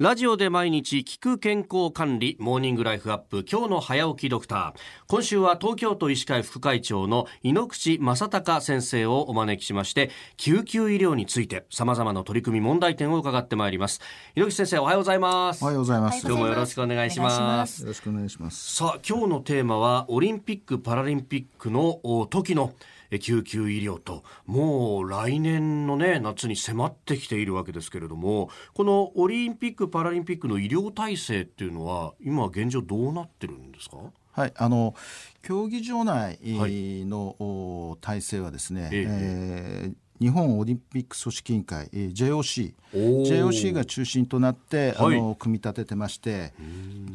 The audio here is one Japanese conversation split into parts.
ラジオで毎日聞く健康管理モーニングライフアップ今日の早起きドクター。今週は東京都医師会副会長の井ノ口正隆先生をお招きしまして救急医療について様々な取り組み問題点を伺ってまいります。井ノ口先生おはようございます。おはようございます。今日もよろしくお願いします。よろしくお願いします。さあ今日のテーマはオリンピック・パラリンピックの時の救急医療ともう来年のね夏に迫ってきているわけですけれどもこのオリンピック・パラリンピックの医療体制っていうのは今現状どうなってるんですか？はい、あの競技場内の、体制はですね、ええ。えー日本オリンピック組織委員会 JOC JOC が中心となって、はい、あの組み立ててまして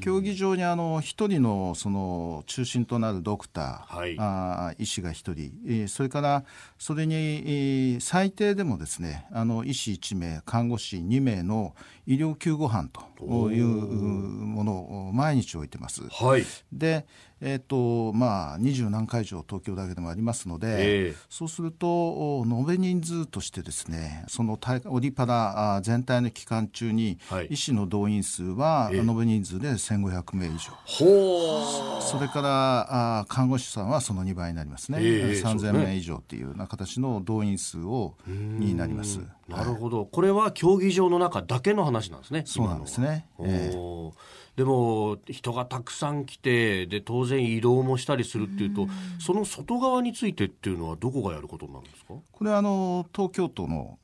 競技場にあの一人のその中心となるドクター、はい、あ医師が一人それからそれに最低でもですねあの医師1名看護師2名の医療救護班というものを毎日置いてます。はい、でえーとまあ、二十何会場東京だけでもありますので、えー、そうすると延べ人数としてですねそのオリパラ全体の期間中に、はい、医師の動員数は延べ人数で1500名以上、えー、それからあ看護師さんはその2倍になりますね、えー、3000名以上っていうような形の動員数をになります。なるほど、これは競技場の中だけの話なんですね。そうなんですね。えー。でも人がたくさん来てで当然移動もしたりするっていうとその外側についてっていうのはどこがやることになるんですか？これはあの東京都の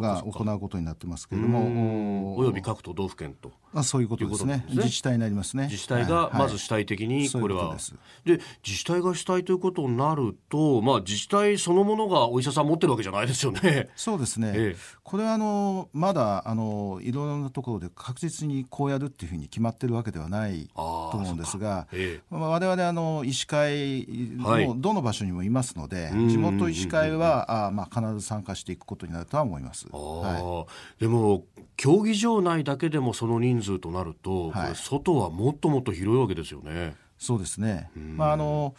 が行うことになってますけれども。および各都道府県とあそういうことですね、ね、自治体になりますね。自治体がまず主体的にこれは、はい、で自治体が主体ということになると、まあ、自治体そのものがお医者さん持ってるわけじゃないですよね。そうですね、ええ、これはあのまだあのいろいろなところで確実にこうやるっていうふうに決まってるわけではないと思うんですが、ええ、我々あの医師会のどの場所にもいますので、はい、地元医師会はあ、まあ、必ず参加していくことになるとは思います。はい、でも競技場内だけでもその人数となると、はい、外はもっともっと広いわけですよね。そうですね。まああの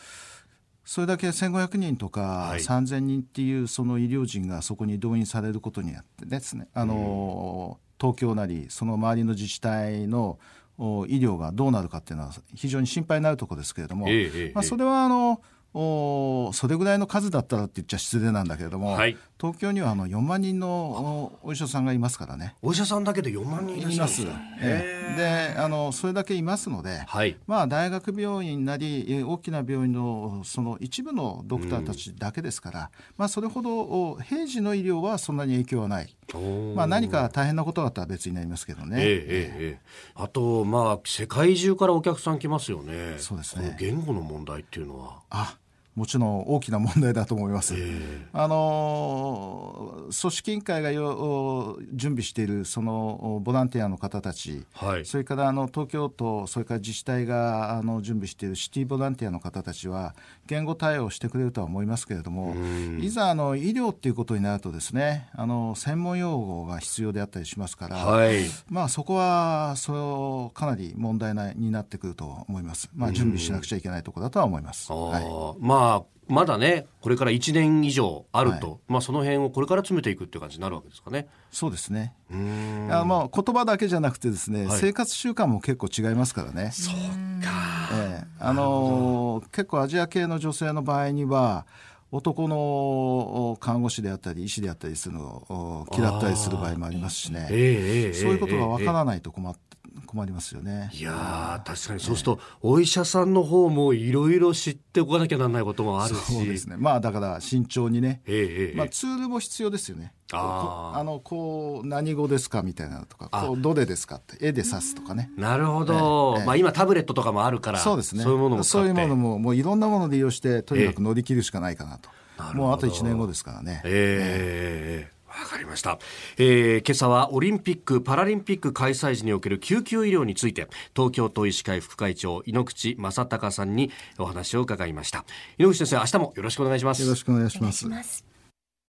それだけ1500人とか3000人っていうその医療人がそこに動員されることによってですね、あの東京なりその周りの自治体の医療がどうなるかっていうのは非常に心配になるところですけれども、ええまあ、それはあのおそれぐらいの数だったらって言っちゃ失礼なんだけれども、はい、東京にはあの4万人のお医者さんがいますからね。お医者さんだけで4万人います、えー、であのそれだけいますので、はい、まあ、大学病院なり大きな病院のその一部のドクターたちだけですから、うん、まあ、それほど平時の医療はそんなに影響はない、まあ、何か大変なことがあったら別になりますけどね、えー、えー、あと、まあ、世界中からお客さん来ますよね。そうですね。言語の問題っていうのは。あもちろん大きな問題だと思います。あの組織委員会が準備しているそのボランティアの方たち、はい、それからあの東京都それから自治体があの準備しているシティボランティアの方たちは言語対応してくれるとは思いますけれども、いざあの医療っていうことになるとですねあの専門用語が必要であったりしますから、はい、まあそこはそかなり問題になってくると思います。まあ準備しなくちゃいけないところだとは思います。はい、まああまだねこれから1年以上あると、はい、まあ、その辺をこれから詰めていくっていう感じになるわけですかね。そうですね。あまあ言葉だけじゃなくてですね、はい、生活習慣も結構違いますからね。そうか、ええ、あのー、結構アジア系の女性の場合には男の看護師であったり医師であったりするのを嫌ったりする場合もありますしね、えー、そういうことがわからないと困って困りますよね。いや確かに。そうすると、お医者さんの方もいろいろ知っておかなきゃならないこともあるし。そうですね。まあだから慎重にね、ええまあ、ツールも必要ですよね。ああのこう何語ですかみたいなとかこうどれですかって。絵で指すとかね。なるほど、ええまあ、今タブレットとかもあるからそうですね。そういうものもそういうものももういろんなもので利用してとにかく乗り切るしかないかなと、え、もうあと1年後ですからね。ええわかりました、えー、今朝はオリンピック・パラリンピック開催時における救急医療について東京都医師会副会長井ノ口正隆さんにお話を伺いました。井ノ口先生明日もよろしくお願いします。よろしくお願いします